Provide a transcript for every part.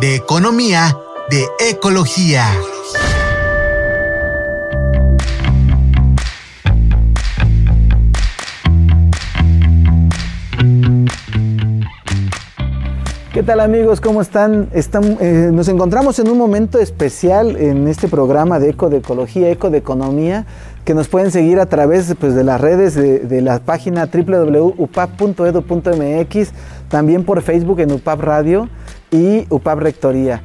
de economía, de ecología. ¿Qué tal amigos? ¿Cómo están? Eh, nos encontramos en un momento especial en este programa de Eco de Ecología, Eco de Economía, que nos pueden seguir a través pues, de las redes de, la página www.upap.edu.mx, también por Facebook en UPAP Radio y UPAP Rectoría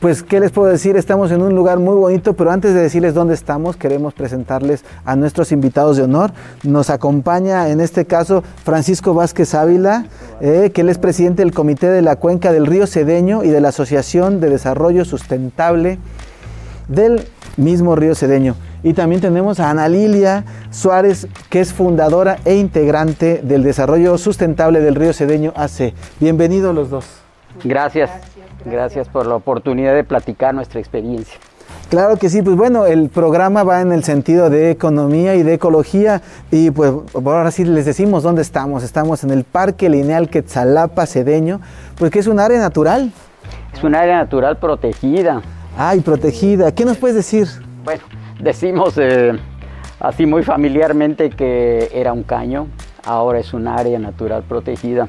pues, ¿qué les puedo decir? Estamos en un lugar muy bonito, pero antes de decirles dónde estamos, queremos presentarles a nuestros invitados de honor. Nos acompaña en este caso Francisco Vázquez Ávila, eh, que él es presidente del Comité de la Cuenca del Río Cedeño y de la Asociación de Desarrollo Sustentable del mismo Río Cedeño. Y también tenemos a Ana Lilia Suárez, que es fundadora e integrante del Desarrollo Sustentable del Río Cedeño AC. Bienvenidos los dos. Gracias. Gracias por la oportunidad de platicar nuestra experiencia. Claro que sí, pues bueno, el programa va en el sentido de economía y de ecología y pues ahora sí les decimos dónde estamos. Estamos en el Parque Lineal Quetzalapa Cedeño, pues que es un área natural. Es un área natural protegida. Ay, protegida. ¿Qué nos puedes decir? Bueno, decimos eh, así muy familiarmente que era un caño, ahora es un área natural protegida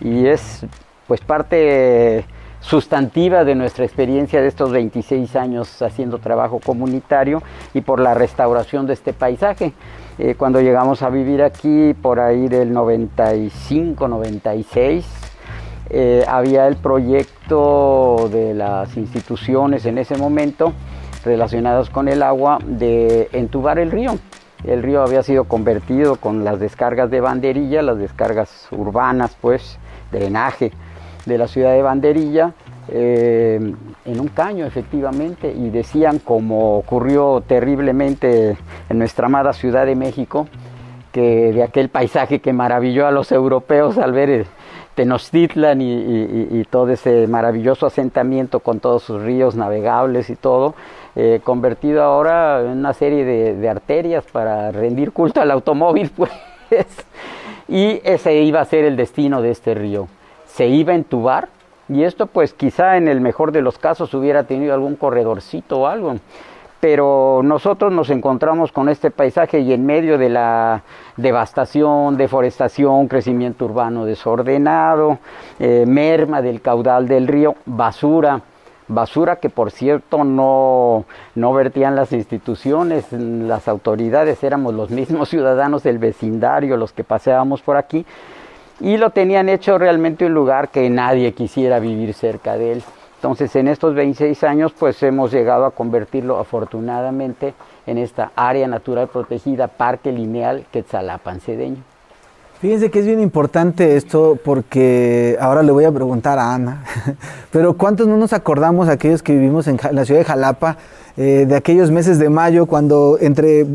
y es pues parte sustantiva de nuestra experiencia de estos 26 años haciendo trabajo comunitario y por la restauración de este paisaje. Eh, cuando llegamos a vivir aquí, por ahí del 95, 96, eh, había el proyecto de las instituciones en ese momento relacionadas con el agua de entubar el río. El río había sido convertido con las descargas de banderilla, las descargas urbanas, pues, drenaje de la ciudad de Banderilla eh, en un caño efectivamente y decían como ocurrió terriblemente en nuestra amada Ciudad de México que de aquel paisaje que maravilló a los europeos al ver eh, Tenochtitlan y, todo ese maravilloso asentamiento con todos sus ríos navegables y todo, eh, convertido ahora en una serie de, de, arterias para rendir culto al automóvil, pues. Y ese iba a ser el destino de este río se iba a entubar y esto pues quizá en el mejor de los casos hubiera tenido algún corredorcito o algo. Pero nosotros nos encontramos con este paisaje y en medio de la devastación, deforestación, crecimiento urbano desordenado, eh, merma del caudal del río, basura, basura que por cierto no, no vertían las instituciones, las autoridades, éramos los mismos ciudadanos del vecindario los que paseábamos por aquí y lo tenían hecho realmente un lugar que nadie quisiera vivir cerca de él. Entonces en estos 26 años pues hemos llegado a convertirlo afortunadamente en esta área natural protegida, Parque Lineal Quetzalapan Cedeño. Fíjense que es bien importante esto porque ahora le voy a preguntar a Ana, pero ¿cuántos no nos acordamos aquellos que vivimos en la ciudad de Jalapa eh, de aquellos meses de mayo cuando entre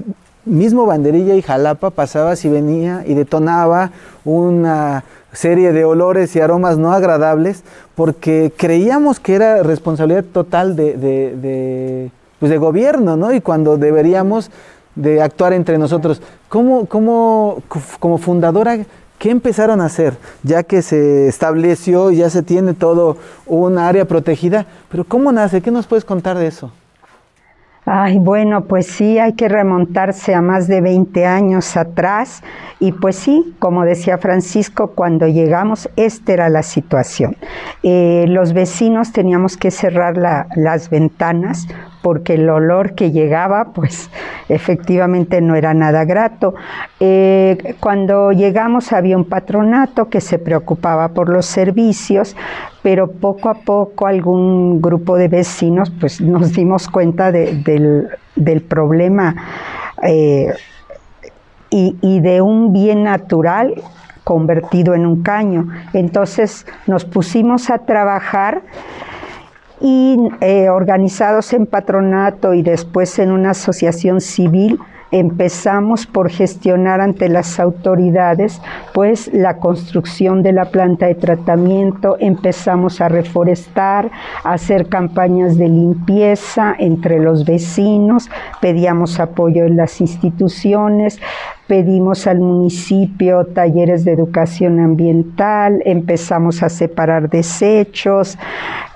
mismo Banderilla y Jalapa pasaba si venía y detonaba una serie de olores y aromas no agradables porque creíamos que era responsabilidad total de, de, pues de gobierno, ¿no? Y cuando deberíamos de actuar entre nosotros. ¿Cómo, cómo, como fundadora, qué empezaron a hacer? Ya que se estableció, ya se tiene todo un área protegida, pero ¿cómo nace? ¿Qué nos puedes contar de eso? Ay, bueno, pues sí, hay que remontarse a más de 20 años atrás y pues sí, como decía Francisco, cuando llegamos, esta era la situación. Eh, los vecinos teníamos que cerrar las ventanas porque el olor que llegaba, pues efectivamente no era nada grato. Eh, cuando llegamos había un patronato que se preocupaba por los servicios, pero poco a poco algún grupo de vecinos, pues nos dimos cuenta del, problema eh, y, y de un bien natural convertido en un caño. Entonces nos pusimos a trabajar y eh, organizados en patronato y después en una asociación civil, empezamos por gestionar ante las autoridades pues la construcción de la planta de tratamiento, empezamos a reforestar, a hacer campañas de limpieza entre los vecinos, pedíamos apoyo en las instituciones, pedimos al municipio talleres de educación ambiental, empezamos a separar desechos,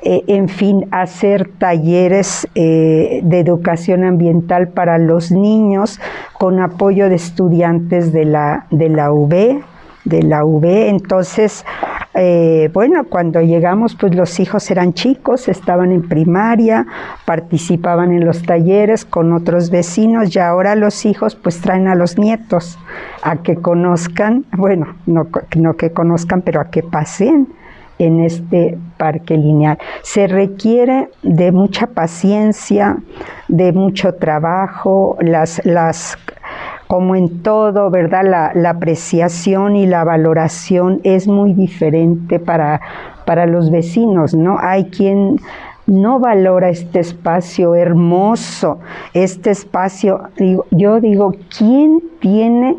eh, en fin, hacer talleres eh, de educación ambiental para los niños con apoyo de estudiantes de la, de la UB, de la UB. Entonces, eh, bueno, cuando llegamos, pues los hijos eran chicos, estaban en primaria, participaban en los talleres con otros vecinos y ahora los hijos pues traen a los nietos a que conozcan, bueno, no, no que conozcan, pero a que pasen en este parque lineal. Se requiere de mucha paciencia, de mucho trabajo, las, las como en todo, ¿verdad? La, apreciación y la valoración es muy diferente para, para los vecinos, ¿no? Hay quien no valora este espacio hermoso, este espacio, yo digo, ¿quién tiene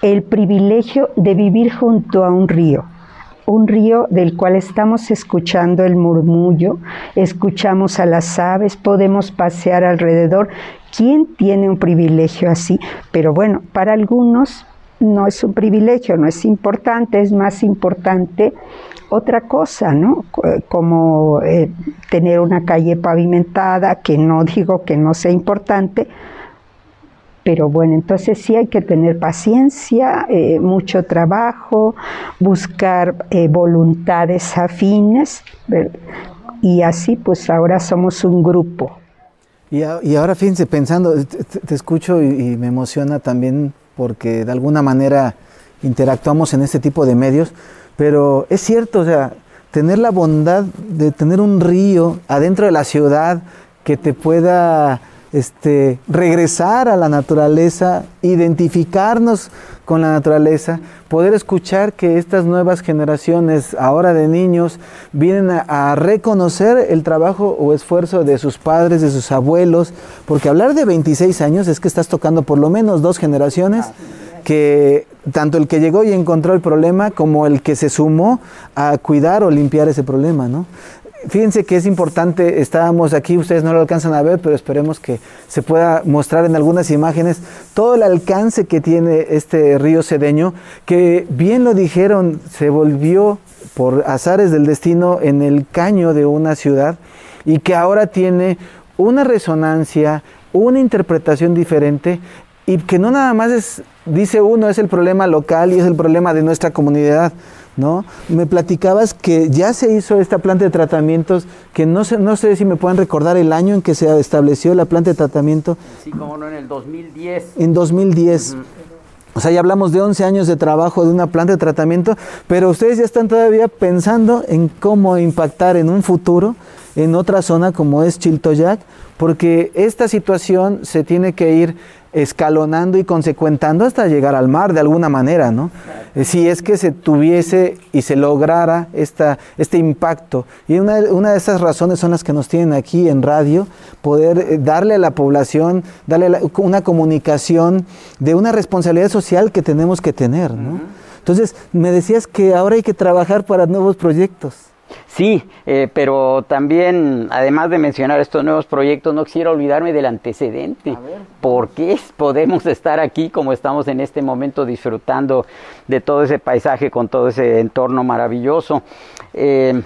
el privilegio de vivir junto a un río? un río del cual estamos escuchando el murmullo, escuchamos a las aves, podemos pasear alrededor. ¿Quién tiene un privilegio así? Pero bueno, para algunos no es un privilegio, no es importante, es más importante otra cosa, ¿no? Como eh, tener una calle pavimentada, que no digo que no sea importante, pero bueno, entonces sí hay que tener paciencia, eh, mucho trabajo, buscar eh, voluntades afines y así pues ahora somos un grupo. Y, ahora fíjense, pensando, te, escucho y, me emociona también porque de alguna manera interactuamos en este tipo de medios, pero es cierto, o sea, tener la bondad de tener un río adentro de la ciudad que te pueda este, regresar a la naturaleza, identificarnos con la naturaleza, poder escuchar que estas nuevas generaciones, ahora de niños, vienen a, reconocer el trabajo o esfuerzo de sus padres, de sus abuelos, porque hablar de 26 años es que estás tocando por lo menos dos generaciones que tanto el que llegó y encontró el problema como el que se sumó a cuidar o limpiar ese problema, ¿no? Fíjense que es importante, estábamos aquí, ustedes no lo alcanzan a ver, pero esperemos que se pueda mostrar en algunas imágenes todo el alcance que tiene este río Cedeño, que bien lo dijeron, se volvió por azares del destino en el caño de una ciudad y que ahora tiene una resonancia, una interpretación diferente y que no nada más es, dice uno, es el problema local y es el problema de nuestra comunidad ¿no? Me platicabas que ya se hizo esta planta de tratamientos, que no sé, no sé si me pueden recordar el año en que se estableció la planta de tratamiento. Sí, como no, en el 2010. En 2010. O sea, ya hablamos de 11 años de trabajo de una planta de tratamiento, pero ustedes ya están todavía pensando en cómo impactar en un futuro en otra zona como es Chiltoyac, porque esta situación se tiene que ir escalonando y consecuentando hasta llegar al mar de alguna manera, ¿no? Eh, si es que se tuviese y se lograra esta, este impacto. Y una, una, de esas razones son las que nos tienen aquí en radio, poder eh, darle a la población, darle una comunicación de una responsabilidad social que tenemos que tener, ¿no? Entonces, me decías que ahora hay que trabajar para nuevos proyectos. Sí, eh, pero también, además de mencionar estos nuevos proyectos, no quisiera olvidarme del antecedente. ¿Por qué podemos estar aquí como estamos en este momento disfrutando de todo ese paisaje con todo ese entorno maravilloso? Eh,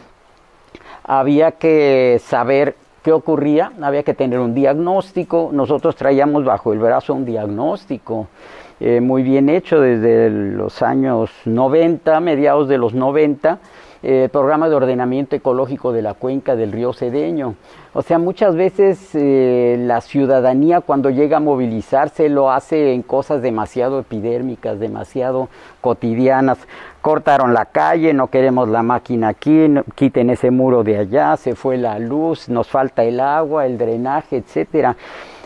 había que saber qué ocurría, había que tener un diagnóstico. Nosotros traíamos bajo el brazo un diagnóstico. Eh, muy bien hecho desde los años 90, mediados de los 90, eh, programa de ordenamiento ecológico de la cuenca del río Cedeño. O sea, muchas veces eh, la ciudadanía cuando llega a movilizarse lo hace en cosas demasiado epidérmicas, demasiado cotidianas. Cortaron la calle, no queremos la máquina aquí, quiten ese muro de allá, se fue la luz, nos falta el agua, el drenaje, etcétera.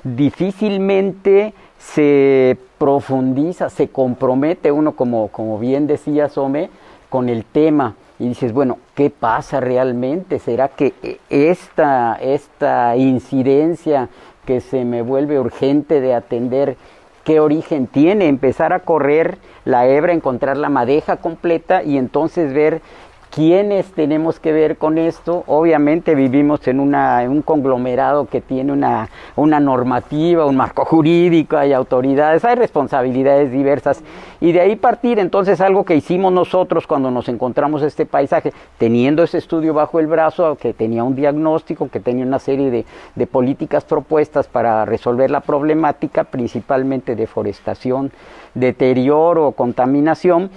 Difícilmente se profundiza, se compromete uno, como, como bien decía Some, con el tema y dices, bueno, ¿qué pasa realmente? ¿Será que esta, esta incidencia que se me vuelve urgente de atender, qué origen tiene? Empezar a correr la hebra, encontrar la madeja completa y entonces ver ¿Quiénes tenemos que ver con esto? Obviamente vivimos en, una, un conglomerado que tiene una, una, normativa, un marco jurídico, hay autoridades, hay responsabilidades diversas. Y de ahí partir entonces algo que hicimos nosotros cuando nos encontramos este paisaje, teniendo ese estudio bajo el brazo, que tenía un diagnóstico, que tenía una serie de, de políticas propuestas para resolver la problemática, principalmente deforestación, deterioro, contaminación,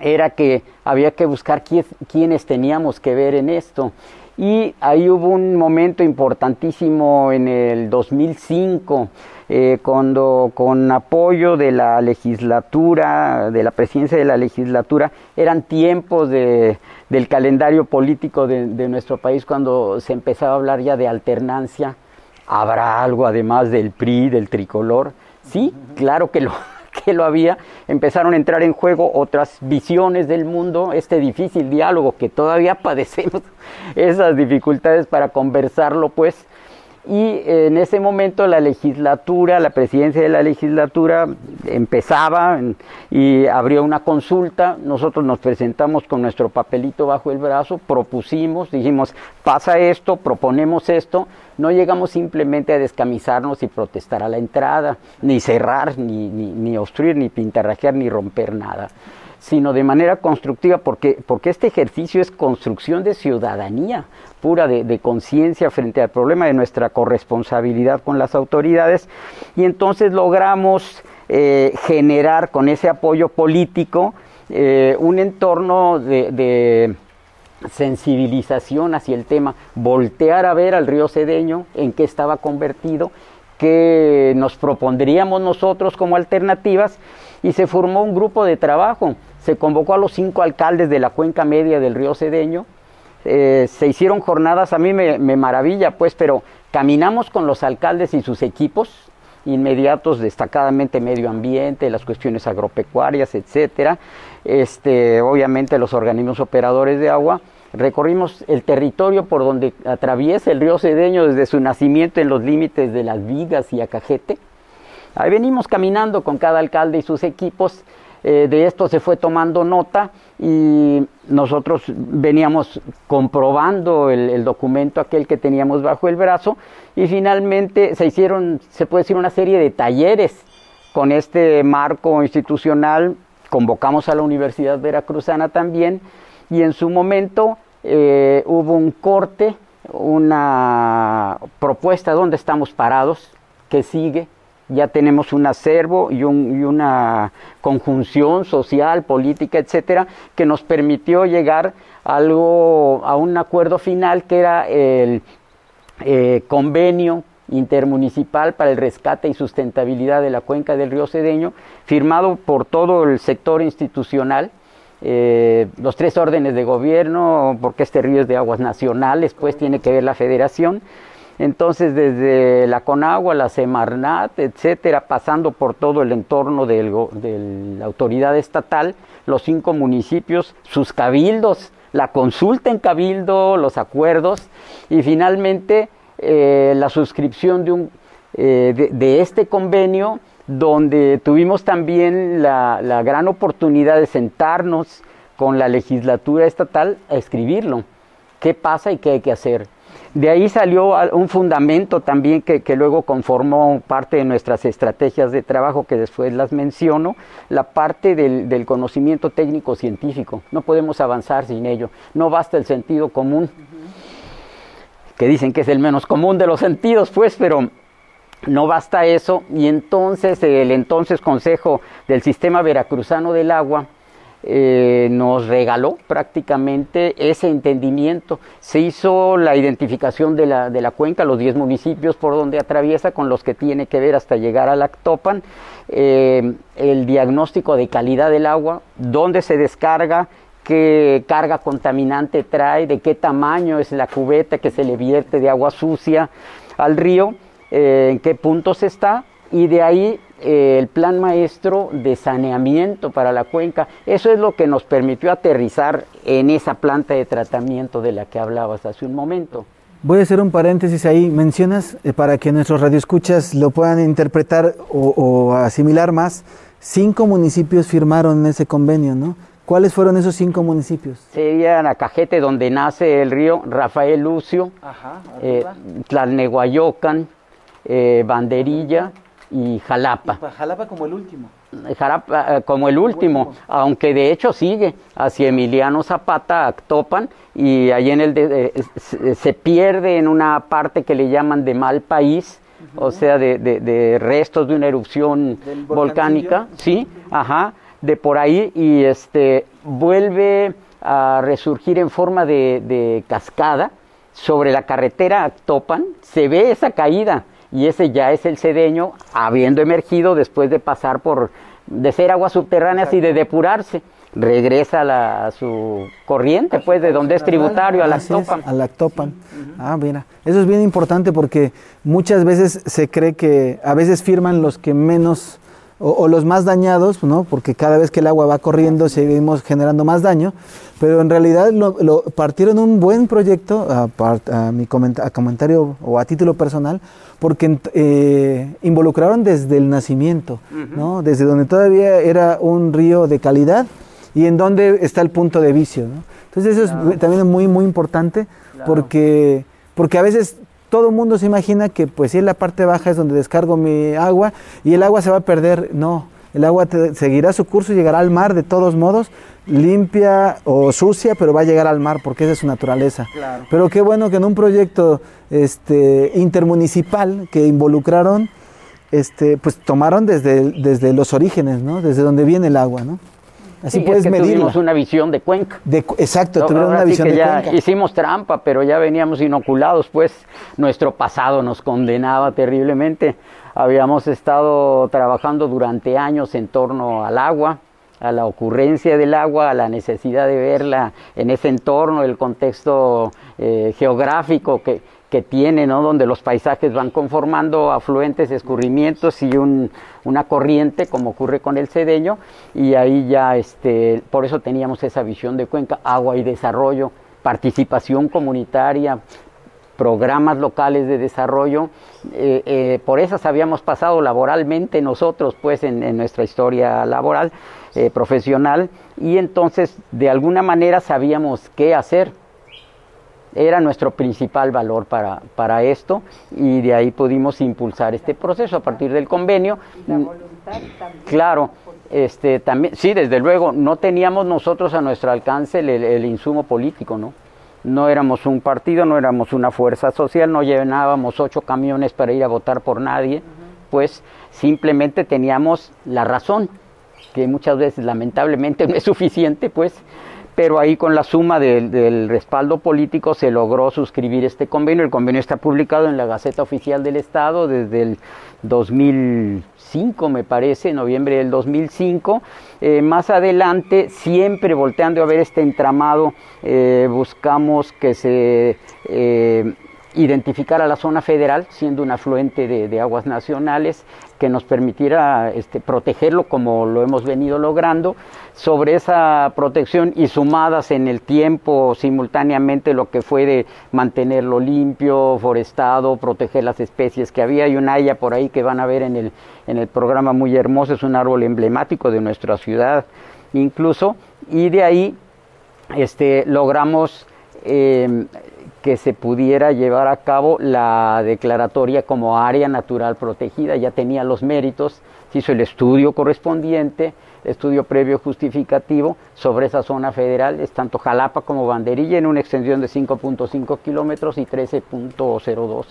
era que había que buscar quiénes teníamos que ver en esto. Y ahí hubo un momento importantísimo en el 2005, eh, cuando con apoyo de la legislatura, de la presidencia de la legislatura, eran tiempos de, del calendario político de, de nuestro país, cuando se empezaba a hablar ya de alternancia. ¿Habrá algo además del PRI, del tricolor? Sí, claro que lo, lo había, empezaron a entrar en juego otras visiones del mundo, este difícil diálogo que todavía padecemos esas dificultades para conversarlo, pues y en ese momento la legislatura, la presidencia de la legislatura empezaba y abrió una consulta, nosotros nos presentamos con nuestro papelito bajo el brazo, propusimos, dijimos, pasa esto, proponemos esto, no llegamos simplemente a descamisarnos y protestar a la entrada, ni cerrar, ni, ni, ni obstruir, ni pintarrajear, ni romper nada sino de manera constructiva, porque, porque este ejercicio es construcción de ciudadanía pura, de, conciencia frente al problema de nuestra corresponsabilidad con las autoridades, y entonces logramos eh, generar con ese apoyo político eh, un entorno de, sensibilización hacia el tema, voltear a ver al río Cedeño en qué estaba convertido, qué nos propondríamos nosotros como alternativas y se formó un grupo de trabajo. Se convocó a los cinco alcaldes de la cuenca media del río Cedeño. Eh, se hicieron jornadas, a mí me, maravilla, pues, pero caminamos con los alcaldes y sus equipos inmediatos, destacadamente medio ambiente, las cuestiones agropecuarias, etcétera. Este, obviamente los organismos operadores de agua. Recorrimos el territorio por donde atraviesa el río Cedeño desde su nacimiento en los límites de las Vigas y Acajete Ahí venimos caminando con cada alcalde y sus equipos. Eh, de esto se fue tomando nota y nosotros veníamos comprobando el, documento aquel que teníamos bajo el brazo y finalmente se hicieron, se puede decir, una serie de talleres con este marco institucional. Convocamos a la Universidad Veracruzana también y en su momento eh, hubo un corte, una propuesta donde estamos parados, que sigue, ya tenemos un acervo y, una conjunción social, política, etcétera, que nos permitió llegar a, algo, a un acuerdo final que era el eh, convenio intermunicipal para el rescate y sustentabilidad de la cuenca del río Cedeño, firmado por todo el sector institucional, eh, los tres órdenes de gobierno, porque este río es de aguas nacionales, pues tiene que ver la federación, entonces, desde la Conagua, la Semarnat, etcétera, pasando por todo el entorno de la autoridad estatal, los cinco municipios, sus cabildos, la consulta en cabildo, los acuerdos y finalmente eh, la suscripción de, un, eh, de, este convenio donde tuvimos también la gran oportunidad de sentarnos con la legislatura estatal a escribirlo. ¿Qué pasa y qué hay que hacer? De ahí salió un fundamento también que, luego conformó parte de nuestras estrategias de trabajo, que después las menciono, la parte del, conocimiento técnico científico. No podemos avanzar sin ello. No basta el sentido común, que dicen que es el menos común de los sentidos, pues, pero no basta eso. Y entonces el entonces Consejo del Sistema Veracruzano del Agua eh, nos regaló prácticamente ese entendimiento. Se hizo la identificación de la, de la cuenca, los 10 municipios por donde atraviesa, con los que tiene que ver hasta llegar a Lactopan, eh, el diagnóstico de calidad del agua, dónde se descarga, qué carga contaminante trae, de qué tamaño es la cubeta que se le vierte de agua sucia al río, eh, en qué puntos está y de ahí eh, el plan maestro de saneamiento para la cuenca. Eso es lo que nos permitió aterrizar en esa planta de tratamiento de la que hablabas hace un momento. Voy a hacer un paréntesis ahí. Mencionas, eh, para que nuestros radioescuchas lo puedan interpretar o, o, asimilar más, cinco municipios firmaron ese convenio, ¿no? ¿Cuáles fueron esos cinco municipios? Sería Nacajete, donde nace el río Rafael Lucio, Ajá, eh, Tlalnehuayocan, eh, Banderilla y Jalapa. Y Jalapa como el último. Jalapa eh, como el último, aunque de hecho sigue hacia Emiliano Zapata, Actopan, y ahí en el de, eh, se pierde en una parte que le llaman de mal país, uh -huh. o sea, de, de, de, restos de una erupción volcánica, sí, ajá, de por ahí, y este vuelve a resurgir en forma de, de cascada sobre la carretera Actopan, se ve esa caída y ese ya es el cedeño habiendo emergido después de pasar por, de ser aguas subterráneas y de depurarse. Regresa a, la, a su corriente, pues, de donde es tributario, a Actopan. A Actopan. Ah, mira. Eso es bien importante porque muchas veces se cree que a veces firman los que menos o, o, los más dañados, ¿no? porque cada vez que el agua va corriendo seguimos generando más daño, pero en realidad lo, lo partieron un buen proyecto, a, a mi a comentario o a título personal, porque eh, involucraron desde el nacimiento, uh -huh. ¿no? desde donde todavía era un río de calidad y en donde está el punto de vicio. ¿no? Entonces eso claro. es también muy, muy importante claro. porque, porque a veces todo el mundo se imagina que pues si en la parte baja es donde descargo mi agua y el agua se va a perder. No, el agua te, seguirá su curso y llegará al mar de todos modos, limpia o sucia, pero va a llegar al mar porque esa es su naturaleza. Claro. Pero qué bueno que en un proyecto este, intermunicipal que involucraron, este, pues tomaron desde, desde los orígenes, ¿no? desde donde viene el agua. ¿no? Así sí, puedes es que. Tuvimos una visión de cuenca. De, exacto, no, tuvieron una visión que de ya cuenca. Hicimos trampa, pero ya veníamos inoculados, pues nuestro pasado nos condenaba terriblemente. Habíamos estado trabajando durante años en torno al agua, a la ocurrencia del agua, a la necesidad de verla en ese entorno, el contexto eh, geográfico que, que tiene, ¿no? donde los paisajes van conformando afluentes, escurrimientos y un, una corriente, como ocurre con el cedeño, y ahí ya, este, por eso teníamos esa visión de cuenca, agua y desarrollo, participación comunitaria, programas locales de desarrollo, eh, eh, por esas habíamos pasado laboralmente nosotros, pues, en, nuestra historia laboral, eh, profesional, y entonces, de alguna manera, sabíamos qué hacer, era nuestro principal valor para, para, esto y de ahí pudimos impulsar este proceso a partir del convenio. ¿Y la voluntad también? Claro, este, también, sí, desde luego, no teníamos nosotros a nuestro alcance el, el, insumo político, ¿no? No éramos un partido, no éramos una fuerza social, no llenábamos ocho camiones para ir a votar por nadie, uh -huh. pues simplemente teníamos la razón, que muchas veces lamentablemente no es suficiente, pues, pero ahí con la suma del, respaldo político se logró suscribir este convenio. El convenio está publicado en la Gaceta Oficial del Estado desde el 2005, me parece, noviembre del 2005. Eh, más adelante, siempre volteando a ver este entramado, eh, buscamos que se eh, identificara la zona federal, siendo un afluente de, aguas nacionales, que nos permitiera este, protegerlo como lo hemos venido logrando. Sobre esa protección y sumadas en el tiempo simultáneamente lo que fue de mantenerlo limpio, forestado, proteger las especies que había. Hay una haya por ahí que van a ver en el, en el programa muy hermoso, es un árbol emblemático de nuestra ciudad incluso. Y de ahí este, logramos... Eh, que se pudiera llevar a cabo la declaratoria como área natural protegida, ya tenía los méritos, se hizo el estudio correspondiente, estudio previo justificativo sobre esa zona federal, es tanto Jalapa como Banderilla en una extensión de 5.5 kilómetros y 13.02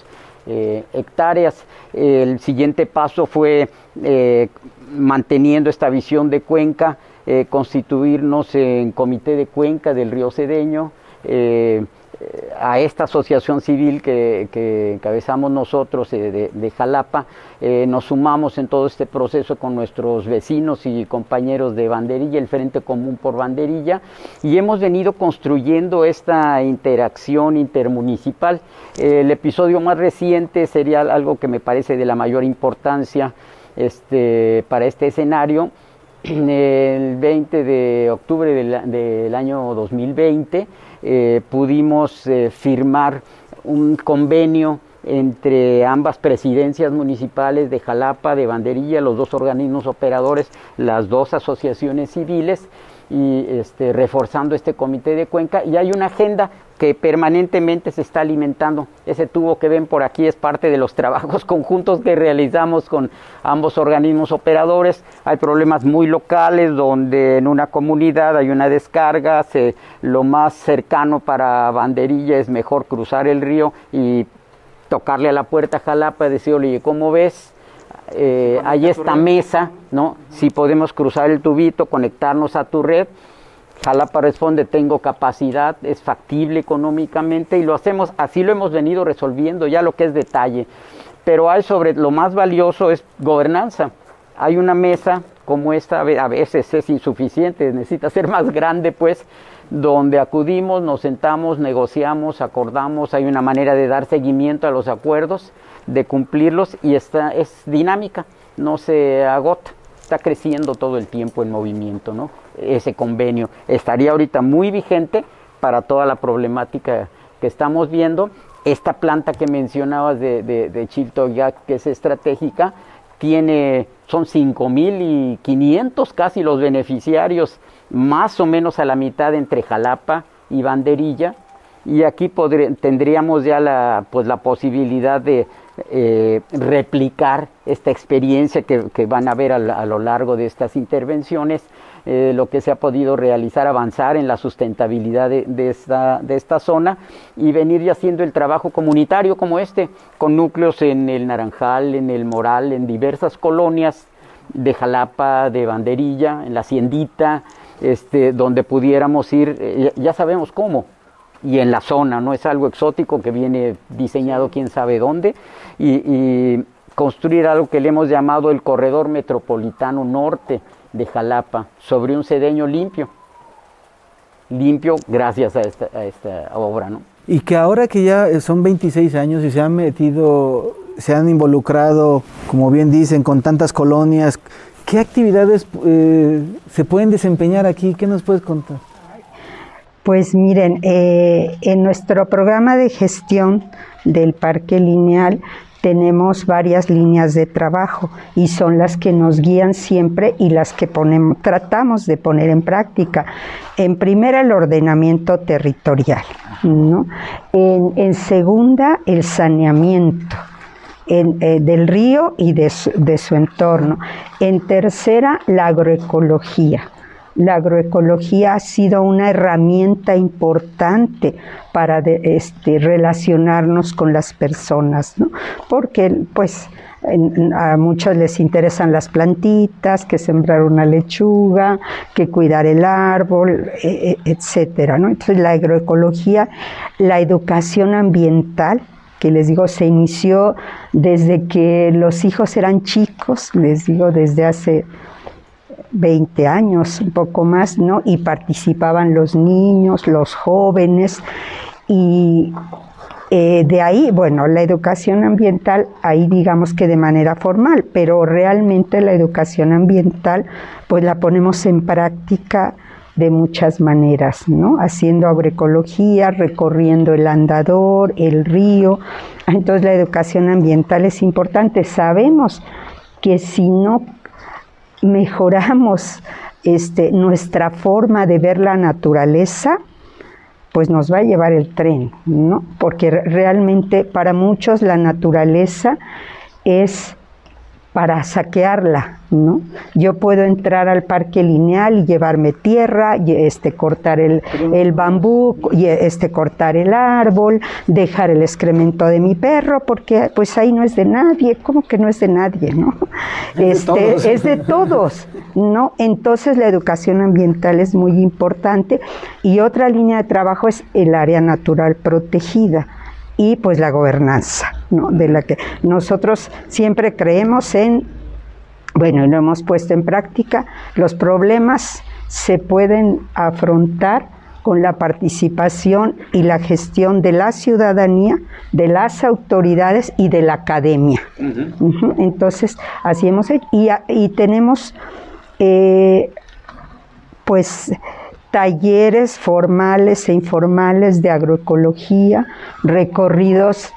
eh, hectáreas. El siguiente paso fue eh, manteniendo esta visión de cuenca, eh, constituirnos en comité de cuenca del río Cedeño, a esta asociación civil que, encabezamos nosotros eh, de, Jalapa, eh, nos sumamos en todo este proceso con nuestros vecinos y compañeros de Banderilla, el Frente Común por Banderilla, y hemos venido construyendo esta interacción intermunicipal. el episodio más reciente sería algo que me parece de la mayor importancia este, para este escenario. El 20 de octubre del, del año 2020, eh, pudimos eh, firmar un convenio entre ambas presidencias municipales de Jalapa, de Banderilla, los dos organismos operadores, las dos asociaciones civiles, y este, reforzando este comité de Cuenca. Y hay una agenda que permanentemente se está alimentando. Ese tubo que ven por aquí es parte de los trabajos conjuntos que realizamos con ambos organismos operadores. Hay problemas muy locales donde en una comunidad hay una descarga, se, lo más cercano para Banderilla es mejor cruzar el río y tocarle a la puerta a Jalapa y decir, oye, ¿cómo ves? Eh, hay esta mesa, ¿no? Si podemos cruzar el tubito, conectarnos a tu red. Jalapa responde, tengo capacidad, es factible económicamente y lo hacemos, así lo hemos venido resolviendo, ya lo que es detalle. Pero hay sobre lo más valioso es gobernanza. Hay una mesa como esta, a veces es insuficiente, necesita ser más grande, pues, donde acudimos, nos sentamos, negociamos, acordamos, hay una manera de dar seguimiento a los acuerdos de cumplirlos y está, es dinámica, no se agota, está creciendo todo el tiempo en movimiento, ¿no? Ese convenio. Estaría ahorita muy vigente para toda la problemática que estamos viendo. Esta planta que mencionabas de, de, de que es estratégica, tiene, son 5.500 casi los beneficiarios, más o menos a la mitad entre Jalapa y Banderilla, y aquí tendríamos ya la, pues, la posibilidad de eh, replicar esta experiencia que, van a ver a, lo largo de estas intervenciones, eh, lo que se ha podido realizar, avanzar en la sustentabilidad de, esta, de esta zona y venir ya haciendo el trabajo comunitario como este, con núcleos en el Naranjal, en el Moral, en diversas colonias de Jalapa, de Banderilla, en la Haciendita, este, donde pudiéramos ir, eh, ya sabemos cómo, y en la zona, no es algo exótico que viene diseñado quién sabe dónde, y, construir algo que le hemos llamado el corredor metropolitano norte de Jalapa, sobre un sedeño limpio, limpio gracias a esta, a esta obra, ¿no? Y que ahora que ya son 26 años y se han metido, se han involucrado, como bien dicen, con tantas colonias, ¿qué actividades eh, se pueden desempeñar aquí? ¿Qué nos puedes contar? Pues miren, eh, en nuestro programa de gestión del parque lineal tenemos varias líneas de trabajo y son las que nos guían siempre y las que ponemos, tratamos de poner en práctica. En primera, el ordenamiento territorial. En, segunda, el saneamiento. Eh, del río y de su entorno. En tercera, la agroecología la agroecología ha sido una herramienta importante para este, relacionarnos con las personas, ¿no? porque pues a muchos les interesan las plantitas, que sembrar una lechuga, que cuidar el árbol, e, e, etcétera. ¿no? Entonces la agroecología, la educación ambiental, que les digo, se inició desde que los hijos eran chicos, les digo, desde hace 20 años, un poco más, ¿no? Y participaban los niños, los jóvenes, y eh, de ahí, bueno, la educación ambiental, ahí digamos que de manera formal, pero realmente la educación ambiental, pues la ponemos en práctica de muchas maneras, ¿no? Haciendo agroecología, recorriendo el andador, el río. Entonces la educación ambiental es importante. Sabemos que si no mejoramos este, nuestra forma de ver la naturaleza, pues nos va a llevar el tren, ¿no? Porque realmente para muchos la naturaleza es para saquearla, ¿no? Yo puedo entrar al parque lineal y llevarme tierra, y este, cortar el, el bambú, y este, cortar el árbol, dejar el excremento de mi perro, porque pues ahí no es de nadie, ¿cómo que no es de nadie, no? Es de Este, todos. es de todos, ¿no? Entonces la educación ambiental es muy importante y otra línea de trabajo es el área natural protegida y pues la gobernanza, ¿no? De la que nosotros siempre creemos en, bueno, y lo hemos puesto en práctica, los problemas se pueden afrontar con la participación y la gestión de la ciudadanía, de las autoridades y de la academia. Entonces, así hemos hecho. Y, y tenemos, eh, pues, talleres formales e informales de agroecología, recorridos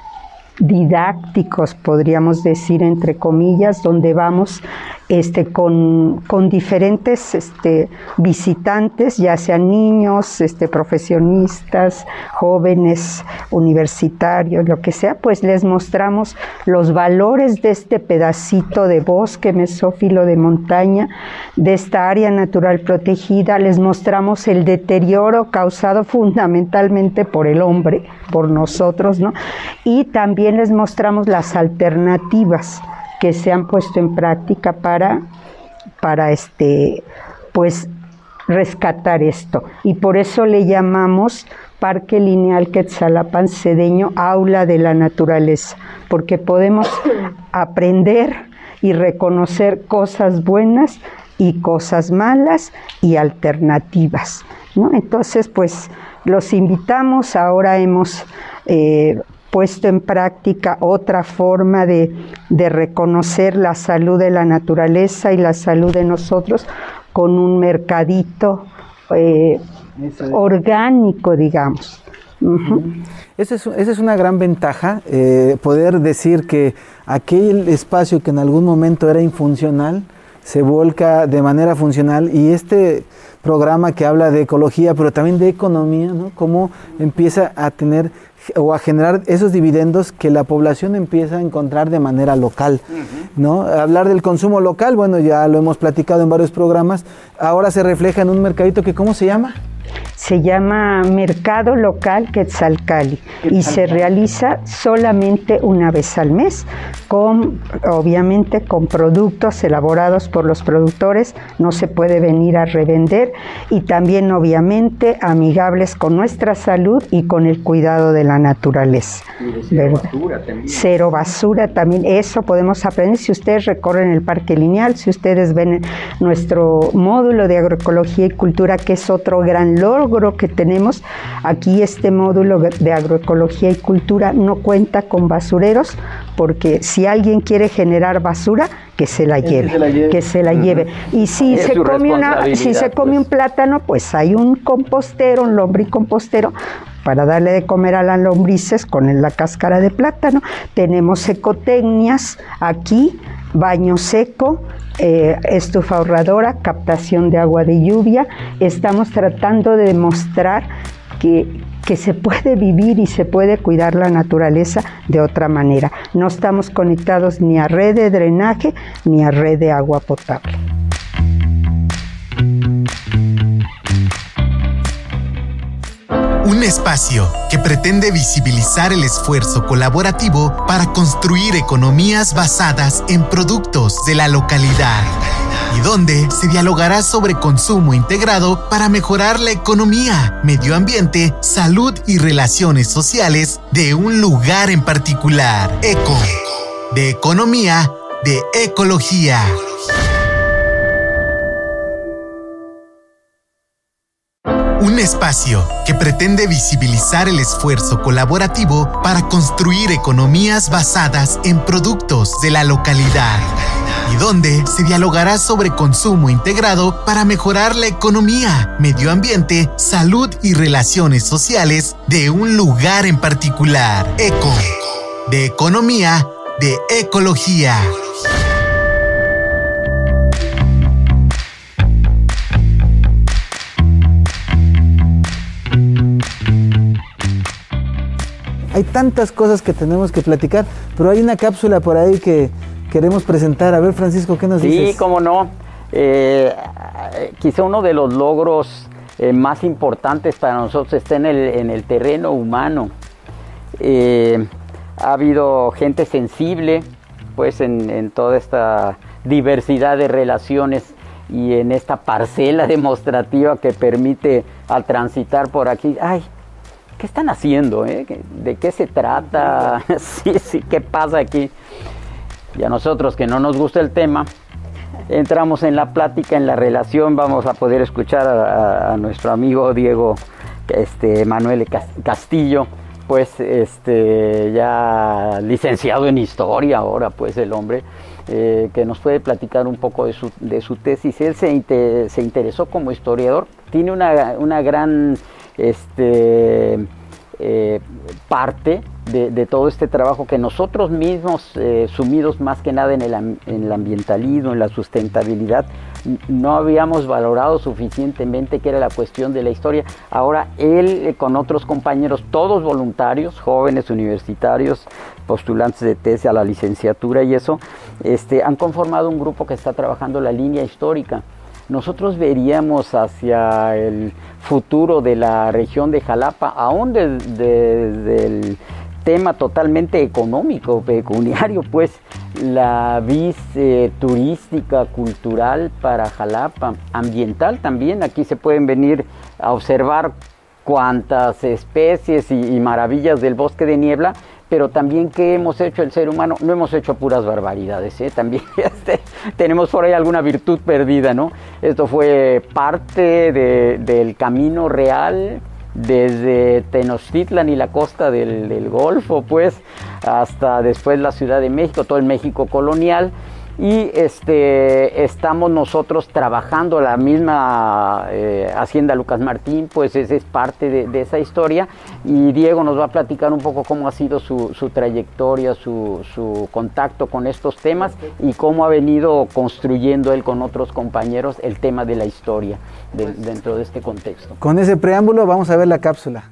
didácticos, podríamos decir, entre comillas, donde vamos este, con, con diferentes este, visitantes, ya sean niños, este, profesionistas, jóvenes, universitarios, lo que sea, pues les mostramos los valores de este pedacito de bosque mesófilo de montaña, de esta área natural protegida, les mostramos el deterioro causado fundamentalmente por el hombre, por nosotros, ¿no? Y también les mostramos las alternativas que se han puesto en práctica para, para este, pues, rescatar esto. Y por eso le llamamos Parque Lineal Quetzalapan Cedeño Aula de la Naturaleza, porque podemos aprender y reconocer cosas buenas y cosas malas y alternativas. ¿no? Entonces, pues los invitamos, ahora hemos eh, puesto en práctica otra forma de, de, reconocer la salud de la naturaleza y la salud de nosotros con un mercadito eh, orgánico, digamos. Uh -huh. esa, es, esa, es, una gran ventaja, eh, poder decir que aquel espacio que en algún momento era infuncional, se volca de manera funcional y este programa que habla de ecología, pero también de economía, ¿no? Cómo empieza a tener o a generar esos dividendos que la población empieza a encontrar de manera local, uh -huh. ¿no? Hablar del consumo local, bueno, ya lo hemos platicado en varios programas, ahora se refleja en un mercadito que, ¿cómo se llama? Se llama Mercado Local Quetzalcali y se realiza solamente una vez al mes, con, obviamente con productos elaborados por los productores, no se puede venir a revender y también obviamente amigables con nuestra salud y con el cuidado de la naturaleza. Y cero basura también. Cero basura también, eso podemos aprender si ustedes recorren el Parque Lineal, si ustedes ven nuestro módulo de agroecología y cultura, que es otro gran logro que tenemos. Aquí este módulo de agroecología y cultura no cuenta con basureros porque si alguien quiere generar basura, que se la lleve, que se la lleve. Que se la lleve. Y si es se come una, si se come pues. un plátano, pues hay un compostero, un lombricompostero para darle de comer a las lombrices con la cáscara de plátano. Tenemos ecotecnias aquí, baño seco, eh, estufa ahorradora, captación de agua de lluvia. Estamos tratando de demostrar que, que, se puede vivir y se puede cuidar la naturaleza de otra manera. No estamos conectados ni a red de drenaje ni a red de agua potable. Un espacio que pretende visibilizar el esfuerzo colaborativo para construir economías basadas en productos de la localidad y donde se dialogará sobre consumo integrado para mejorar la economía, medio ambiente, salud y relaciones sociales de un lugar en particular. Eco, de economía, de ecología. Un espacio que pretende visibilizar el esfuerzo colaborativo para construir economías basadas en productos de la localidad y donde se dialogará sobre consumo integrado para mejorar la economía, medio ambiente, salud y relaciones sociales de un lugar en particular. Eco, de economía, de ecología. Hay tantas cosas que tenemos que platicar, pero hay una cápsula por ahí que, queremos presentar. A ver, Francisco, ¿qué nos dices? Sí, cómo no. Eh, quizá uno de los logros eh, más importantes para nosotros está en el, en el terreno humano. Eh, ha habido gente sensible, pues en, en, toda esta diversidad de relaciones y en esta parcela demostrativa que permite al transitar por aquí. Ay, ¿qué están haciendo? Eh? ¿De qué se trata? ¿qué pasa aquí? Y a nosotros que no nos gusta el tema, entramos en la plática, en la relación, vamos a poder escuchar a, nuestro amigo Diego este, Manuel Castillo, pues este, ya licenciado en historia ahora, pues el hombre, eh, que nos puede platicar un poco de su, de su tesis. Él se, se, interesó como historiador, tiene una, una gran este, eh, parte de, todo este trabajo que nosotros mismos, eh, sumidos más que nada en el, en el, ambientalismo, en la sustentabilidad, no habíamos valorado suficientemente que era la cuestión de la historia. Ahora él eh, con otros compañeros, todos voluntarios, jóvenes universitarios, postulantes de tesis a la licenciatura y eso, este, han conformado un grupo que está trabajando la línea histórica nosotros veríamos hacia el futuro de la región de Jalapa, aún desde de, de, el tema totalmente económico, pecuniario, pues la vis eh, turística, cultural para Jalapa, ambiental también, aquí se pueden venir a observar cuantas especies y maravillas del bosque de niebla pero también qué hemos hecho el ser humano, no hemos hecho puras barbaridades, ¿eh? también tenemos por ahí alguna virtud perdida, ¿no? Esto fue parte de, del camino real desde Tenochtitlan y la costa del Golfo, pues, hasta después la Ciudad de México, todo el México colonial y este, estamos nosotros trabajando la misma eh, Hacienda Lucas Martín, pues ese es parte de, de, esa historia y Diego nos va a platicar un poco cómo ha sido su, su trayectoria, su, su, contacto con estos temas y cómo ha venido construyendo él con otros compañeros el tema de la historia de, dentro de este contexto. Con ese preámbulo vamos a ver la cápsula.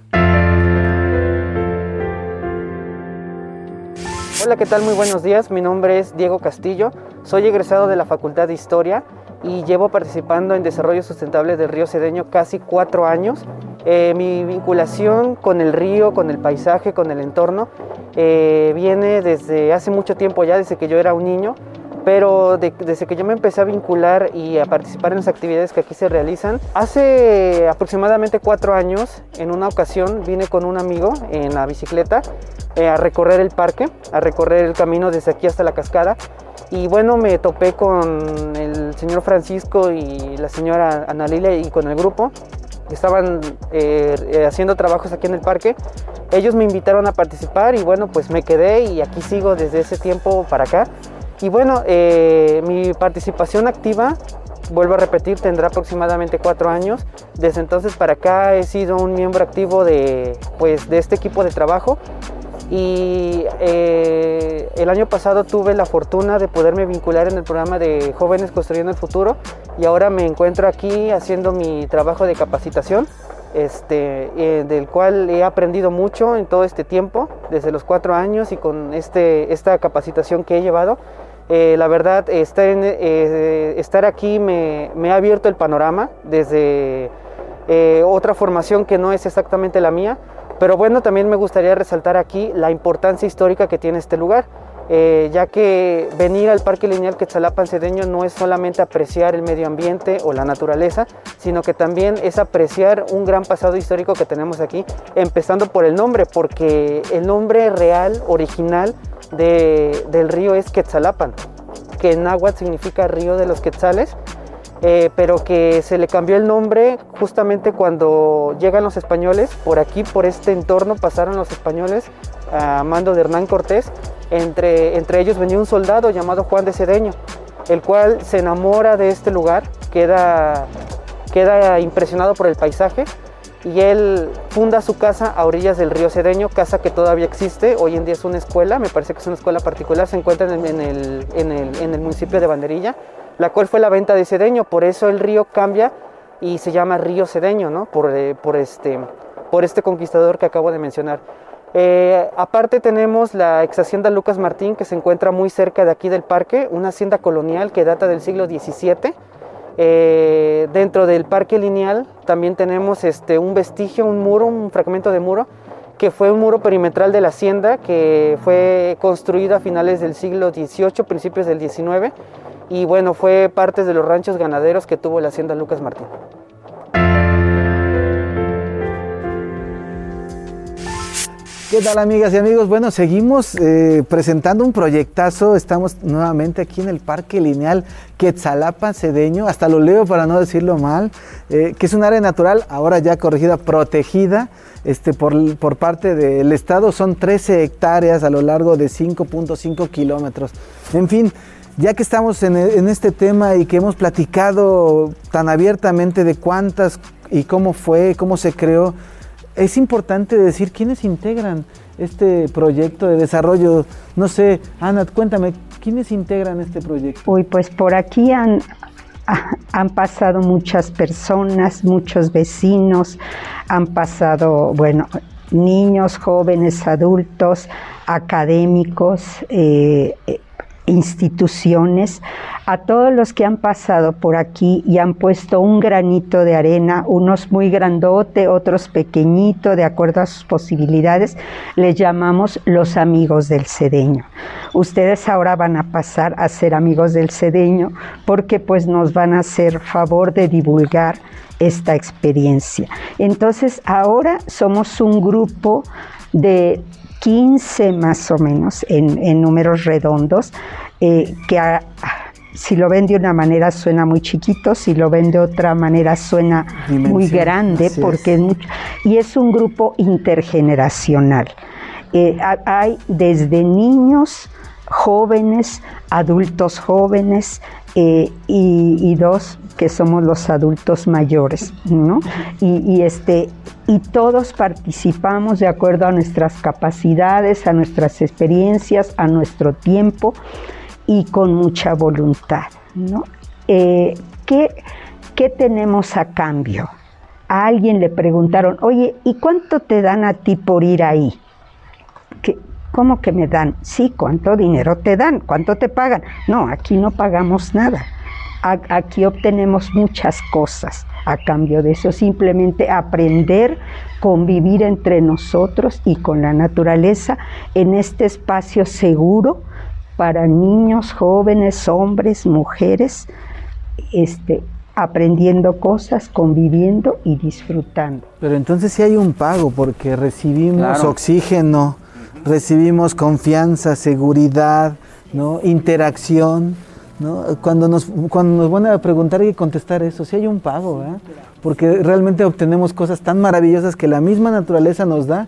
Hola, ¿qué tal? Muy buenos días. Mi nombre es Diego Castillo. Soy egresado de la Facultad de Historia y llevo participando en desarrollo sustentable del río Cedeño casi cuatro años. Eh, mi vinculación con el río, con el paisaje, con el entorno, eh, viene desde hace mucho tiempo ya, desde que yo era un niño, pero de, desde que yo me empecé a vincular y a participar en las actividades que aquí se realizan, hace aproximadamente cuatro años, en una ocasión vine con un amigo en la bicicleta eh, a recorrer el parque, a recorrer el camino desde aquí hasta la cascada. Y bueno, me topé con el señor Francisco y la señora Ana Lilia y con el grupo. Estaban eh, haciendo trabajos aquí en el parque. Ellos me invitaron a participar y bueno, pues me quedé y aquí sigo desde ese tiempo para acá. Y bueno, eh, mi participación activa, vuelvo a repetir, tendrá aproximadamente cuatro años. Desde entonces para acá he sido un miembro activo de, pues, de este equipo de trabajo. Y eh, el año pasado tuve la fortuna de poderme vincular en el programa de Jóvenes Construyendo el Futuro y ahora me encuentro aquí haciendo mi trabajo de capacitación. Este, eh, del cual he aprendido mucho en todo este tiempo, desde los cuatro años y con este, esta capacitación que he llevado. Eh, la verdad, estar, eh, estar aquí me, me, ha abierto el panorama desde eh, otra formación que no es exactamente la mía, pero bueno, también me gustaría resaltar aquí la importancia histórica que tiene este lugar. Eh, ya que venir al Parque Lineal Quetzalapan Cedeño no es solamente apreciar el medio ambiente o la naturaleza, sino que también es apreciar un gran pasado histórico que tenemos aquí, empezando por el nombre, porque el nombre real, original de, del río es Quetzalapan, que en náhuatl significa río de los quetzales, eh, pero que se le cambió el nombre justamente cuando llegan los españoles, por aquí, por este entorno pasaron los españoles a mando de Hernán Cortés, entre, entre ellos venía un soldado llamado Juan de Cedeño, el cual se enamora de este lugar, queda, queda impresionado por el paisaje y él funda su casa a orillas del río Cedeño, casa que todavía existe, hoy en día es una escuela, me parece que es una escuela particular, se encuentra en el, en el, en el municipio de Banderilla, la cual fue la venta de Cedeño, por eso el río cambia y se llama río Cedeño, ¿no? por, por, este, por este conquistador que acabo de mencionar. Eh, aparte tenemos la ex hacienda Lucas Martín que se encuentra muy cerca de aquí del parque, una hacienda colonial que data del siglo XVII. Eh, dentro del parque lineal también tenemos este, un vestigio, un muro, un fragmento de muro, que fue un muro perimetral de la hacienda que fue construido a finales del siglo XVIII, principios del XIX, y bueno, fue parte de los ranchos ganaderos que tuvo la hacienda Lucas Martín. ¿Qué tal amigas y amigos? Bueno, seguimos eh, presentando un proyectazo. Estamos nuevamente aquí en el Parque Lineal Quetzalapa Cedeño, hasta lo leo para no decirlo mal, eh, que es un área natural, ahora ya corregida, protegida este, por, por parte del Estado. Son 13 hectáreas a lo largo de 5.5 kilómetros. En fin, ya que estamos en, en este tema y que hemos platicado tan abiertamente de cuántas y cómo fue, cómo se creó, es importante decir quiénes integran este proyecto de desarrollo. No sé, Ana, cuéntame, ¿quiénes integran este proyecto? Uy, pues por aquí han, han pasado muchas personas, muchos vecinos, han pasado, bueno, niños, jóvenes, adultos, académicos, eh, instituciones, a todos los que han pasado por aquí y han puesto un granito de arena, unos muy grandote, otros pequeñito, de acuerdo a sus posibilidades, les llamamos los amigos del cedeño. Ustedes ahora van a pasar a ser amigos del cedeño porque pues nos van a hacer favor de divulgar esta experiencia. Entonces ahora somos un grupo de 15 más o menos en, números redondos, eh, que si lo ven de una manera suena muy chiquito, si lo ven de otra manera suena muy grande, porque es. mucho, y es un grupo intergeneracional. Eh, hay desde niños, jóvenes, adultos jóvenes y, dos que somos los adultos mayores, ¿no? Y, este, y todos participamos de acuerdo a nuestras capacidades, a nuestras experiencias, a nuestro tiempo y con mucha voluntad, ¿no? Eh, ¿qué, ¿Qué tenemos a cambio? A alguien le preguntaron, oye, ¿y cuánto te dan a ti por ir ahí? ¿Qué, ¿Cómo que me dan? Sí, ¿cuánto dinero te dan? ¿Cuánto te pagan? No, aquí no pagamos nada. Aquí obtenemos muchas cosas a cambio de eso, simplemente aprender, convivir entre nosotros y con la naturaleza en este espacio seguro para niños, jóvenes, hombres, mujeres, este, aprendiendo cosas, conviviendo y disfrutando. Pero entonces sí hay un pago porque recibimos oxígeno, recibimos confianza, seguridad, ¿no? interacción. ¿no? Cuando, nos, cuando nos van a preguntar hay que contestar eso, si hay un pago, porque realmente obtenemos cosas tan maravillosas que la misma naturaleza nos da,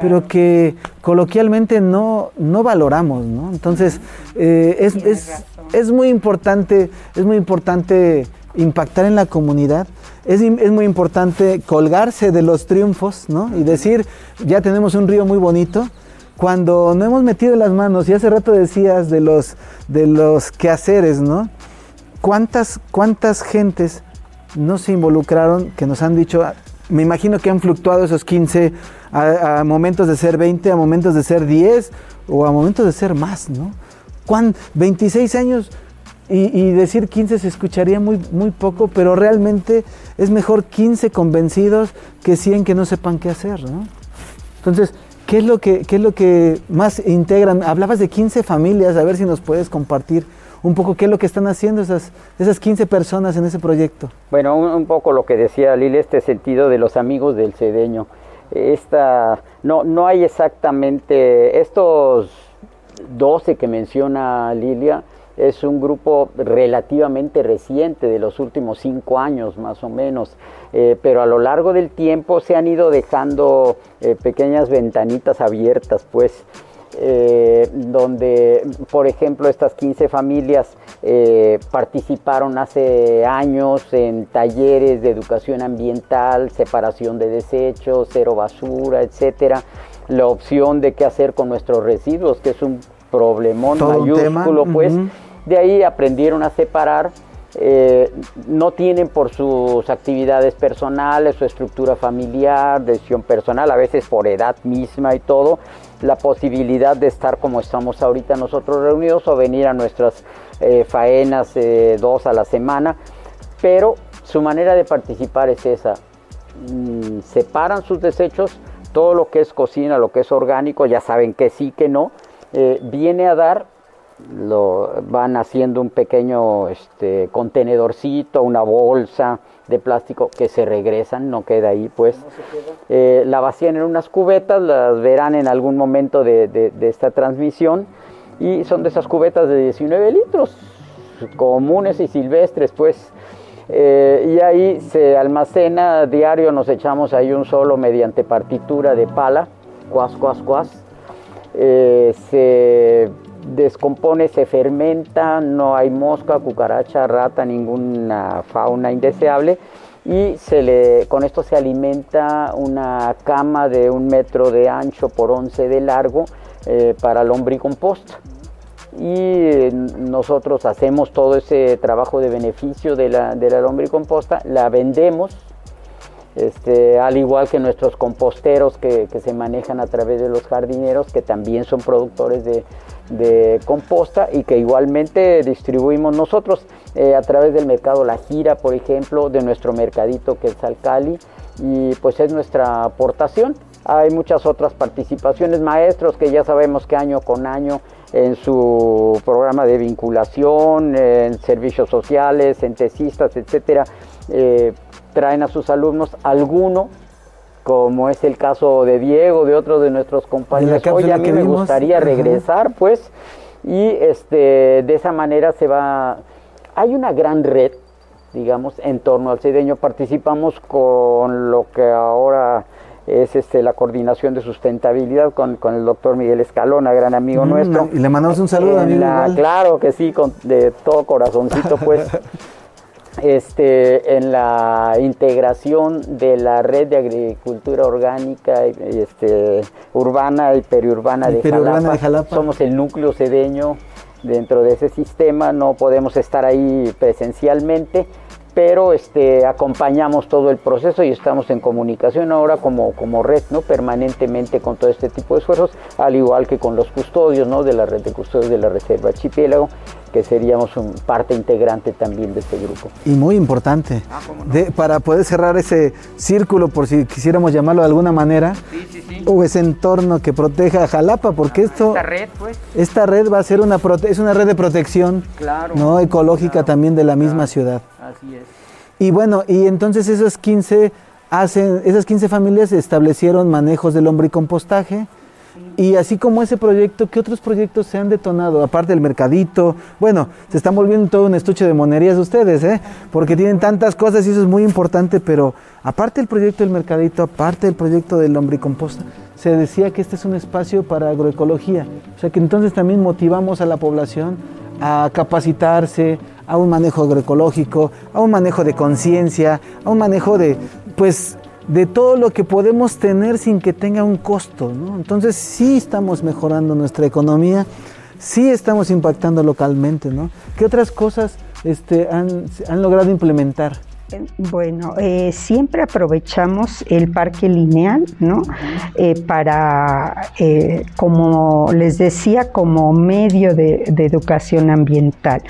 pero que coloquialmente no, no valoramos. ¿no? Entonces, eh, es, es, es, muy importante, es muy importante impactar en la comunidad. Es, es, muy importante colgarse de los triunfos ¿no? y decir, ya tenemos un río muy bonito, cuando no hemos metido las manos, y hace rato decías de los, de los quehaceres, ¿no? ¿Cuántas, ¿Cuántas gentes no se involucraron que nos han dicho, me imagino que han fluctuado esos 15 a, momentos de ser 20, a momentos de ser 10 o a momentos de ser más, ¿no? 26 años y, y, decir 15 se escucharía muy, muy poco, pero realmente es mejor 15 convencidos que 100 que no sepan qué hacer, ¿no? Entonces, ¿Qué es, lo que, es lo que más integran? Hablabas de 15 familias, a ver si nos puedes compartir un poco qué es lo que están haciendo esas, esas 15 personas en ese proyecto. Bueno, un, poco lo que decía Lili, este sentido de los amigos del cedeño. Esta, no, no hay exactamente estos 12 que menciona Lilia, es un grupo relativamente reciente, de los últimos cinco años más o menos, eh, pero a lo largo del tiempo se han ido dejando eh, pequeñas ventanitas abiertas, pues, eh, donde, por ejemplo, estas 15 familias participaron hace años en talleres de educación ambiental, separación de desechos, cero basura, etcétera, la opción de qué hacer con nuestros residuos, que es un problemón mayúsculo, pues. De ahí aprendieron a separar eh, no tienen por sus actividades personales, su estructura familiar, decisión personal, a veces por edad misma y todo, la posibilidad de estar como estamos ahorita nosotros reunidos o venir a nuestras eh, faenas eh, dos a la semana, pero su manera de participar es esa. Mm, separan sus desechos, todo lo que es cocina, lo que es orgánico, ya saben que sí, que no, viene a dar lo van haciendo un pequeño este, contenedorcito, una bolsa de plástico que se regresan, no queda ahí pues. Eh, la vacían en unas cubetas, las verán en algún momento de, esta transmisión y son de esas cubetas de 19 litros, comunes y silvestres pues. Eh, y ahí se almacena diario, nos echamos ahí un solo mediante partitura de pala, cuas, cuas, cuas. Eh, se descompone, se fermenta, no hay mosca, cucaracha, rata, ninguna fauna indeseable y se le, con esto se alimenta una cama de un metro de ancho por 11 de largo eh, para lombricomposta. Y nosotros hacemos todo ese trabajo de beneficio de la, de la lombricomposta, la vendemos este, al igual que nuestros composteros que, se manejan a través de los jardineros, que también son productores de, composta y que igualmente distribuimos nosotros eh, a través del mercado La Gira, por ejemplo, de nuestro mercadito que es Alcali, y pues es nuestra aportación. Hay muchas otras participaciones, maestros que ya sabemos que año con año en su programa de vinculación, en servicios sociales, en tesistas, etcétera, eh, traen a sus alumnos alguno, como es el caso de Diego, de otros de nuestros compañeros. Oye, a mí me gustaría regresar, pues, y este, de esa manera se va. Hay una gran red, digamos, en torno al cedeño. Participamos con lo que ahora es este, la coordinación de sustentabilidad con, el doctor Miguel Escalona, gran amigo mm, nuestro. Y le mandamos un saludo, amigo. claro que sí, con, de todo corazoncito, pues. este, en la integración de la red de agricultura orgánica este, urbana y periurbana, de, Jalapa. Somos el núcleo sedeño dentro de ese sistema, no podemos estar ahí presencialmente, pero este, acompañamos todo el proceso y estamos en comunicación ahora como, como red, ¿no? permanentemente con todo este tipo de esfuerzos, al igual que con los custodios ¿no? de la red de custodios de la Reserva Archipiélago, que seríamos un parte integrante también de este grupo. Y muy importante, ah, para poder cerrar ese círculo, por si quisiéramos llamarlo de alguna manera, o ese entorno que proteja a Jalapa, porque esto, esta red, pues. esta red va a ser una, es una red de protección ¿no? ecológica también de la misma ciudad. Así es. Y bueno, y entonces esas 15 hacen, esas 15 familias establecieron manejos del lombricompostaje. Y así como ese proyecto, ¿qué otros proyectos se han detonado? Aparte del mercadito, bueno, se están volviendo todo un estuche de monerías ustedes, ¿eh? Porque tienen tantas cosas y eso es muy importante, pero aparte del proyecto del mercadito, aparte del proyecto del lombricomposta, se decía que este es un espacio para agroecología. O sea que entonces también motivamos a la población a capacitarse, a un manejo agroecológico, a un manejo de conciencia, a un manejo de, pues, de todo lo que podemos tener sin que tenga un costo. Entonces sí estamos mejorando nuestra economía, sí estamos impactando localmente. ¿no? ¿Qué otras cosas este, han, han logrado implementar? Bueno, eh, siempre aprovechamos el parque lineal, ¿no? Eh, para, eh, como les decía, como medio de, educación ambiental.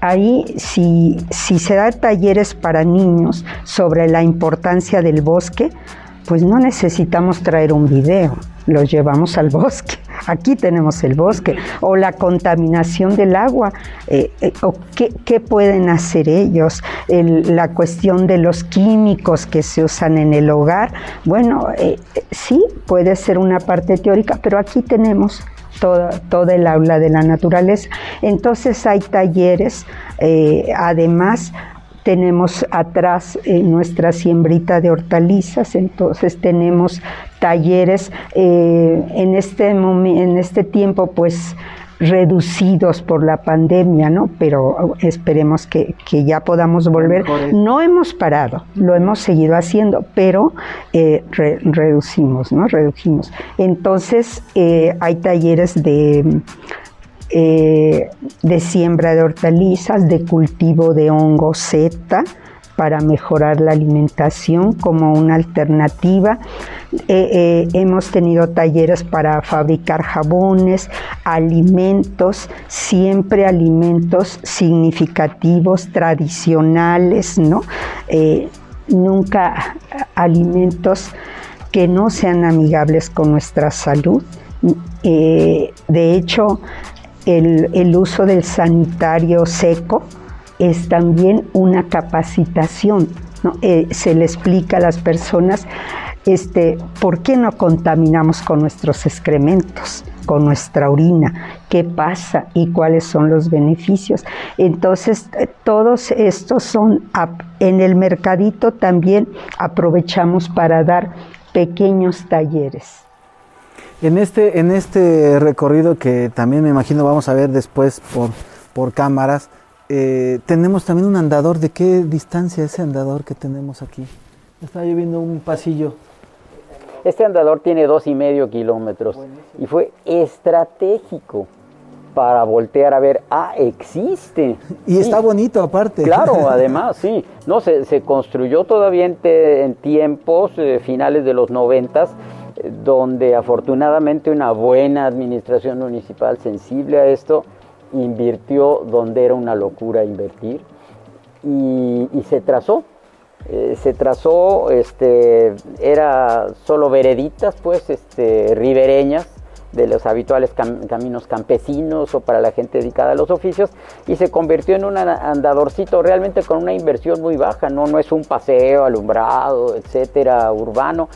Ahí, si, si se da talleres para niños sobre la importancia del bosque, pues no necesitamos traer un video, los llevamos al bosque. Aquí tenemos el bosque. O la contaminación del agua. Eh, eh, o qué, pueden hacer ellos? la cuestión de los químicos que se usan en el hogar. Bueno, eh, sí, puede ser una parte teórica, pero aquí tenemos Toda, toda, el aula de la naturaleza. Entonces hay talleres, además tenemos atrás eh, nuestra siembrita de hortalizas, entonces tenemos talleres eh, en, este en este tiempo pues reducidos por la pandemia, ¿no? Pero esperemos que, ya podamos volver. No hemos parado, lo hemos seguido haciendo, pero eh, reducimos, ¿no? Redujimos. Entonces hay talleres de eh, de siembra de hortalizas, de cultivo de hongo Z para mejorar la alimentación como una alternativa. Eh, eh, hemos tenido talleres para fabricar jabones, alimentos, siempre alimentos significativos, tradicionales, ¿no? nunca alimentos que no sean amigables con nuestra salud. de hecho, el, uso del sanitario seco es también una capacitación. Eh, se le explica a las personas este, por qué no contaminamos con nuestros excrementos, con nuestra orina, qué pasa y cuáles son los beneficios. Entonces, eh, todos estos son, en el mercadito también aprovechamos para dar pequeños talleres. En este, en este recorrido que también me imagino vamos a ver después por, por cámaras, eh, tenemos también un andador. ¿De qué distancia ese andador que tenemos aquí? Está lloviendo un pasillo. Este andador tiene dos y medio kilómetros y fue estratégico para voltear a ver, ah, existe. Y está bonito aparte. Claro, además, sí. No, se, se construyó todavía en, tiempos eh, finales de los noventas donde afortunadamente una buena administración municipal sensible a esto invirtió donde era una locura invertir y, se trazó. Eh, se trazó, este, era solo vereditas, pues, este, ribereñas de los habituales caminos campesinos o para la gente dedicada a los oficios y se convirtió en un andadorcito realmente con una inversión muy baja, no, no es un paseo alumbrado, etcétera, urbano,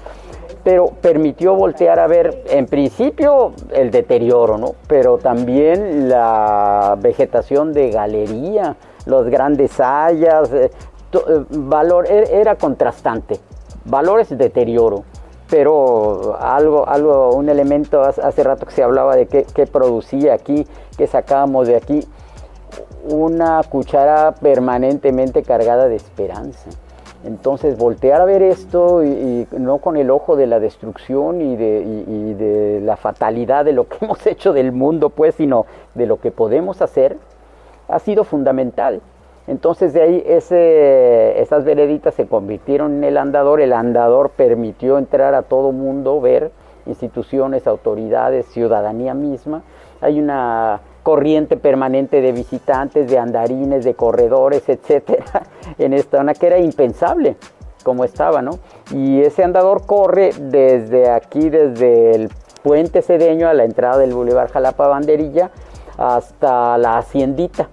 pero permitió voltear a ver en principio el deterioro, ¿no? pero también la vegetación de galería, los grandes hayas, eh, eh, valor, e-, era contrastante, valores de deterioro, pero algo, algo, un elemento hace rato que se hablaba de qué producía aquí, qué sacábamos de aquí, una cuchara permanentemente cargada de esperanza. Entonces, voltear a ver esto y, no con el ojo de la destrucción y de, la fatalidad de lo que hemos hecho del mundo, pues, sino de lo que podemos hacer, ha sido fundamental. Entonces, de ahí ese, esas vereditas se convirtieron en el andador. El andador permitió entrar a todo mundo, ver instituciones, autoridades, ciudadanía misma. Hay una corriente permanente de visitantes, de andarines, de corredores, etcétera, en esta zona que era impensable como estaba, ¿no? Y ese andador corre desde aquí, desde el puente Cedeño a la entrada del Boulevard Jalapa Banderilla hasta la Haciendita.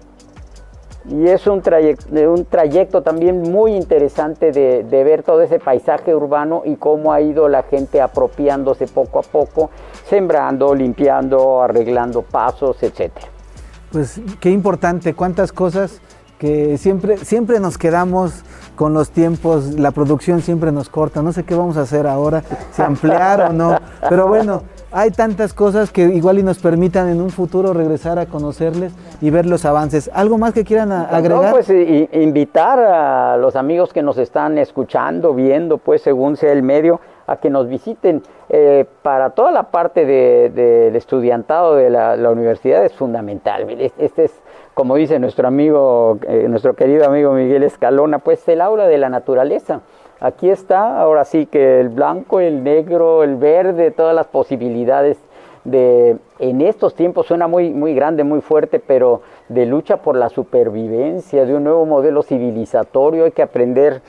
Y es un trayecto, un trayecto también muy interesante de, de ver todo ese paisaje urbano y cómo ha ido la gente apropiándose poco a poco sembrando, limpiando, arreglando pasos, etc. Pues qué importante, cuántas cosas que siempre, siempre nos quedamos con los tiempos, la producción siempre nos corta, no sé qué vamos a hacer ahora, si ampliar o no, pero bueno, hay tantas cosas que igual y nos permitan en un futuro regresar a conocerles y ver los avances. ¿Algo más que quieran agregar? No, pues invitar a los amigos que nos están escuchando, viendo, pues según sea el medio, a que nos visiten. Eh, para toda la parte del estudiantado de la, universidad es fundamental. Este es, como dice nuestro amigo, eh, nuestro querido amigo Miguel Escalona, pues el aula de la naturaleza. Aquí está, ahora sí que el blanco, el negro, el verde, todas las posibilidades de en estos tiempos suena muy muy grande, muy fuerte, pero de lucha por la supervivencia, de un nuevo modelo civilizatorio, hay que aprender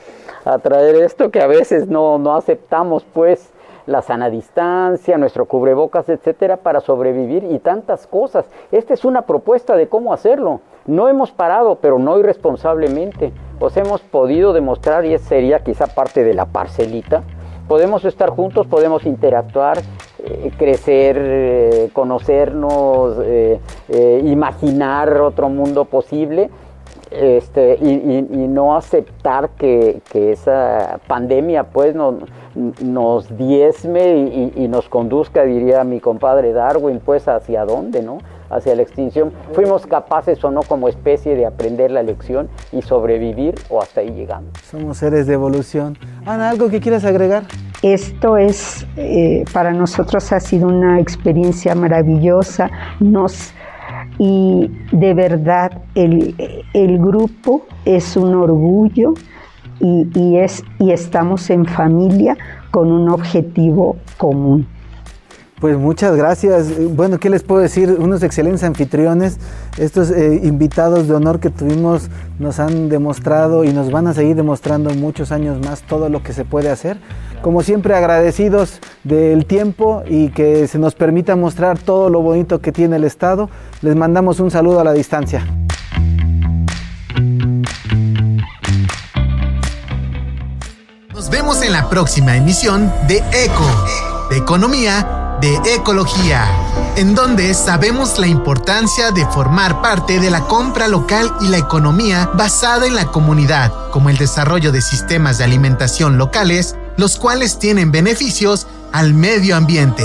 a traer esto que a veces no, no aceptamos, pues la sana distancia, nuestro cubrebocas, etcétera, para sobrevivir y tantas cosas. Esta es una propuesta de cómo hacerlo. No hemos parado, pero no irresponsablemente. Pues hemos podido demostrar, y sería quizá parte de la parcelita, podemos estar juntos, podemos interactuar, eh, crecer, eh, conocernos, eh, imaginar otro mundo posible este, y, no aceptar que, esa pandemia pues nos diezme y, nos conduzca, diría mi compadre Darwin, pues hacia dónde, ¿no? Hacia la extinción. Fuimos capaces o no como especie de aprender la lección y sobrevivir o hasta ahí llegamos. Somos seres de evolución. Ana, ¿algo que quieras agregar? Esto es, eh, para nosotros ha sido una experiencia maravillosa. Nos y de verdad el, grupo es un orgullo y, es, y estamos en familia con un objetivo común. Pues muchas gracias. Bueno, ¿qué les puedo decir? Unos excelentes anfitriones. Estos eh, invitados de honor que tuvimos nos han demostrado y nos van a seguir demostrando muchos años más todo lo que se puede hacer. Como siempre agradecidos del tiempo y que se nos permita mostrar todo lo bonito que tiene el Estado. Les mandamos un saludo a la distancia. Nos vemos en la próxima emisión de ECO, de Economía de Ecología, en donde sabemos la importancia de formar parte de la compra local y la economía basada en la comunidad, como el desarrollo de sistemas de alimentación locales, los cuales tienen beneficios al medio ambiente.